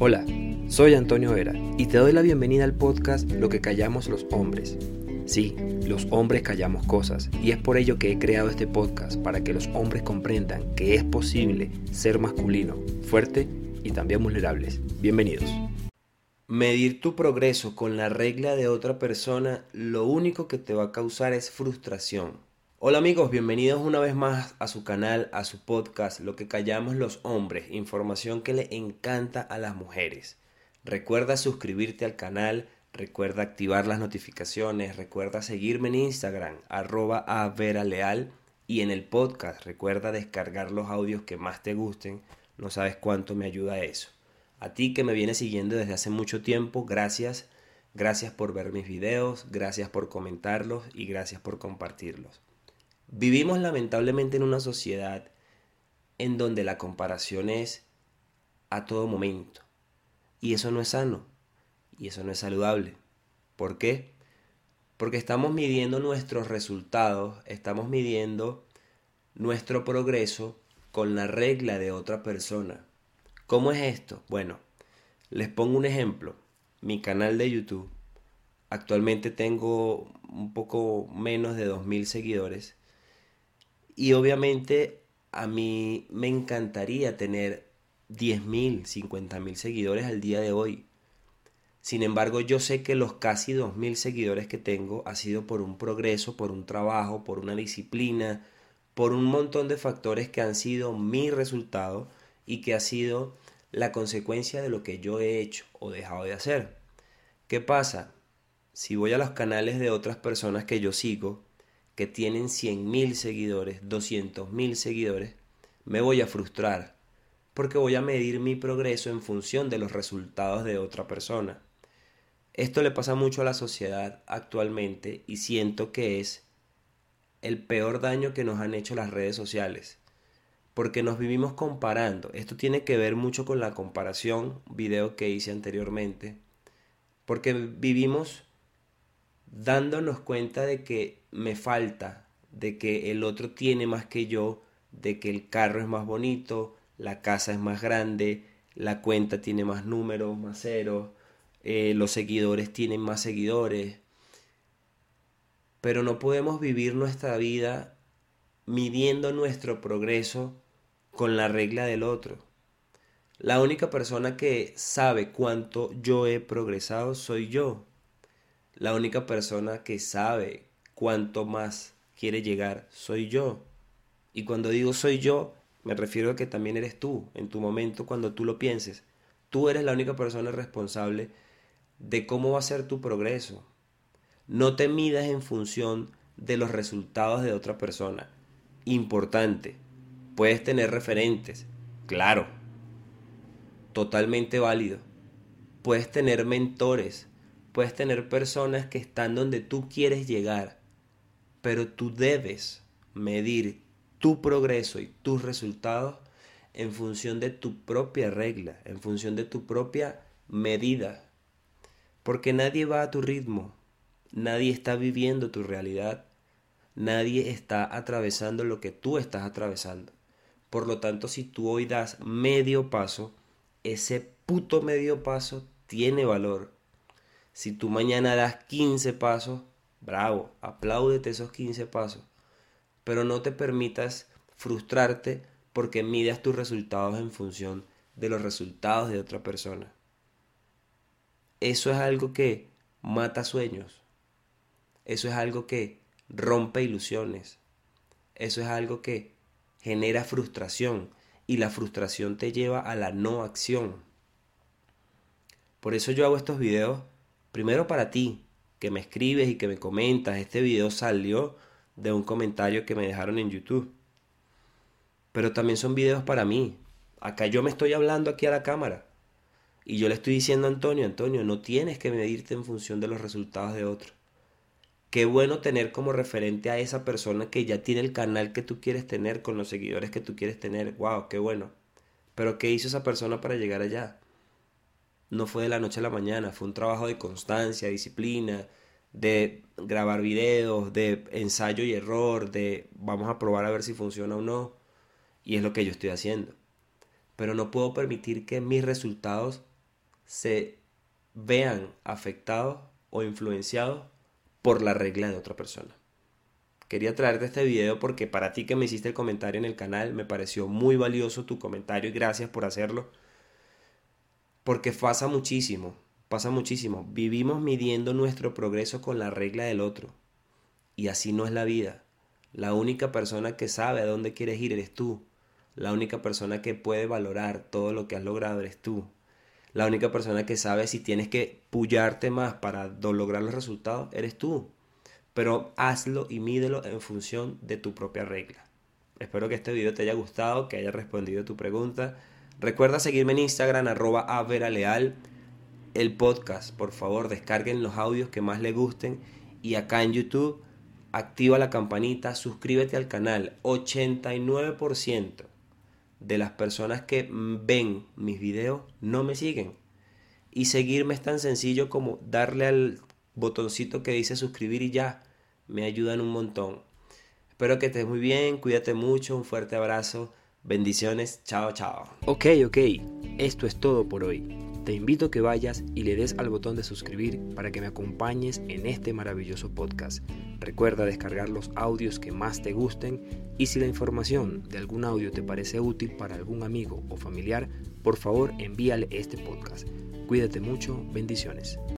Hola, soy Antonio Vera y te doy la bienvenida al podcast Lo que callamos los hombres. Sí, los hombres callamos cosas y es por ello que he creado este podcast para que los hombres comprendan que es posible ser masculino, fuerte y también vulnerables. Bienvenidos. Medir tu progreso con la regla de otra persona lo único que te va a causar es frustración. Hola amigos, bienvenidos una vez más a su canal, a su podcast, Lo que callamos los hombres, información que le encanta a las mujeres. Recuerda suscribirte al canal, recuerda activar las notificaciones, recuerda seguirme en Instagram, arroba a Vera Leal, y en el podcast recuerda descargar los audios que más te gusten, no sabes cuánto me ayuda eso. A ti que me vienes siguiendo desde hace mucho tiempo, gracias, gracias por ver mis videos, gracias por comentarlos y gracias por compartirlos. Vivimos lamentablemente en una sociedad en donde la comparación es a todo momento. Y eso no es sano. Y eso no es saludable. ¿Por qué? Porque estamos midiendo nuestros resultados, estamos midiendo nuestro progreso con la regla de otra persona. ¿Cómo es esto? Bueno, les pongo un ejemplo. Mi canal de YouTube. Actualmente tengo un poco menos de 2.000 seguidores y obviamente a mí me encantaría tener 10.000, 50.000 seguidores al día de hoy. Sin embargo, yo sé que los casi 2.000 seguidores que tengo ha sido por un progreso, por un trabajo, por una disciplina, por un montón de factores que han sido mi resultado y que ha sido la consecuencia de lo que yo he hecho o dejado de hacer. ¿Qué pasa? Si voy a los canales de otras personas que yo sigo, que tienen 100.000 seguidores, 200.000 seguidores, me voy a frustrar porque voy a medir mi progreso en función de los resultados de otra persona. Esto le pasa mucho a la sociedad actualmente y siento que es el peor daño que nos han hecho las redes sociales. Porque nos vivimos comparando. Esto tiene que ver mucho con la comparación, video que hice anteriormente. Porque vivimos dándonos cuenta de que me falta, de que el otro tiene más que yo, de que el carro es más bonito, la casa es más grande, la cuenta tiene más números, más ceros, eh, los seguidores tienen más seguidores. Pero no podemos vivir nuestra vida midiendo nuestro progreso con la regla del otro. La única persona que sabe cuánto yo he progresado soy yo. La única persona que sabe cuánto más quiere llegar soy yo. Y cuando digo soy yo, me refiero a que también eres tú, en tu momento cuando tú lo pienses. Tú eres la única persona responsable de cómo va a ser tu progreso. No te midas en función de los resultados de otra persona. Importante. Puedes tener referentes. Claro. Totalmente válido. Puedes tener mentores puedes tener personas que están donde tú quieres llegar, pero tú debes medir tu progreso y tus resultados en función de tu propia regla, en función de tu propia medida. Porque nadie va a tu ritmo, nadie está viviendo tu realidad, nadie está atravesando lo que tú estás atravesando. Por lo tanto, si tú hoy das medio paso, ese puto medio paso tiene valor si tú mañana das 15 pasos, bravo, apláudete esos 15 pasos. Pero no te permitas frustrarte porque midas tus resultados en función de los resultados de otra persona. Eso es algo que mata sueños. Eso es algo que rompe ilusiones. Eso es algo que genera frustración y la frustración te lleva a la no acción. Por eso yo hago estos videos Primero para ti, que me escribes y que me comentas. Este video salió de un comentario que me dejaron en YouTube. Pero también son videos para mí. Acá yo me estoy hablando aquí a la cámara. Y yo le estoy diciendo a Antonio, Antonio, no tienes que medirte en función de los resultados de otro. Qué bueno tener como referente a esa persona que ya tiene el canal que tú quieres tener, con los seguidores que tú quieres tener. Wow, qué bueno. Pero ¿qué hizo esa persona para llegar allá? No fue de la noche a la mañana, fue un trabajo de constancia, disciplina, de grabar videos, de ensayo y error, de vamos a probar a ver si funciona o no. Y es lo que yo estoy haciendo. Pero no puedo permitir que mis resultados se vean afectados o influenciados por la regla de otra persona. Quería traerte este video porque para ti que me hiciste el comentario en el canal me pareció muy valioso tu comentario y gracias por hacerlo. Porque pasa muchísimo, pasa muchísimo. Vivimos midiendo nuestro progreso con la regla del otro. Y así no es la vida. La única persona que sabe a dónde quieres ir eres tú. La única persona que puede valorar todo lo que has logrado eres tú. La única persona que sabe si tienes que pullarte más para lograr los resultados eres tú. Pero hazlo y mídelo en función de tu propia regla. Espero que este video te haya gustado, que haya respondido a tu pregunta. Recuerda seguirme en Instagram arroba leal. El podcast, por favor, descarguen los audios que más les gusten. Y acá en YouTube, activa la campanita, suscríbete al canal. 89% de las personas que ven mis videos no me siguen. Y seguirme es tan sencillo como darle al botoncito que dice suscribir y ya. Me ayudan un montón. Espero que estés muy bien, cuídate mucho, un fuerte abrazo, bendiciones, chao, chao. Ok, ok, esto es todo por hoy. Te invito a que vayas y le des al botón de suscribir para que me acompañes en este maravilloso podcast. Recuerda descargar los audios que más te gusten y si la información de algún audio te parece útil para algún amigo o familiar, por favor envíale este podcast. Cuídate mucho, bendiciones.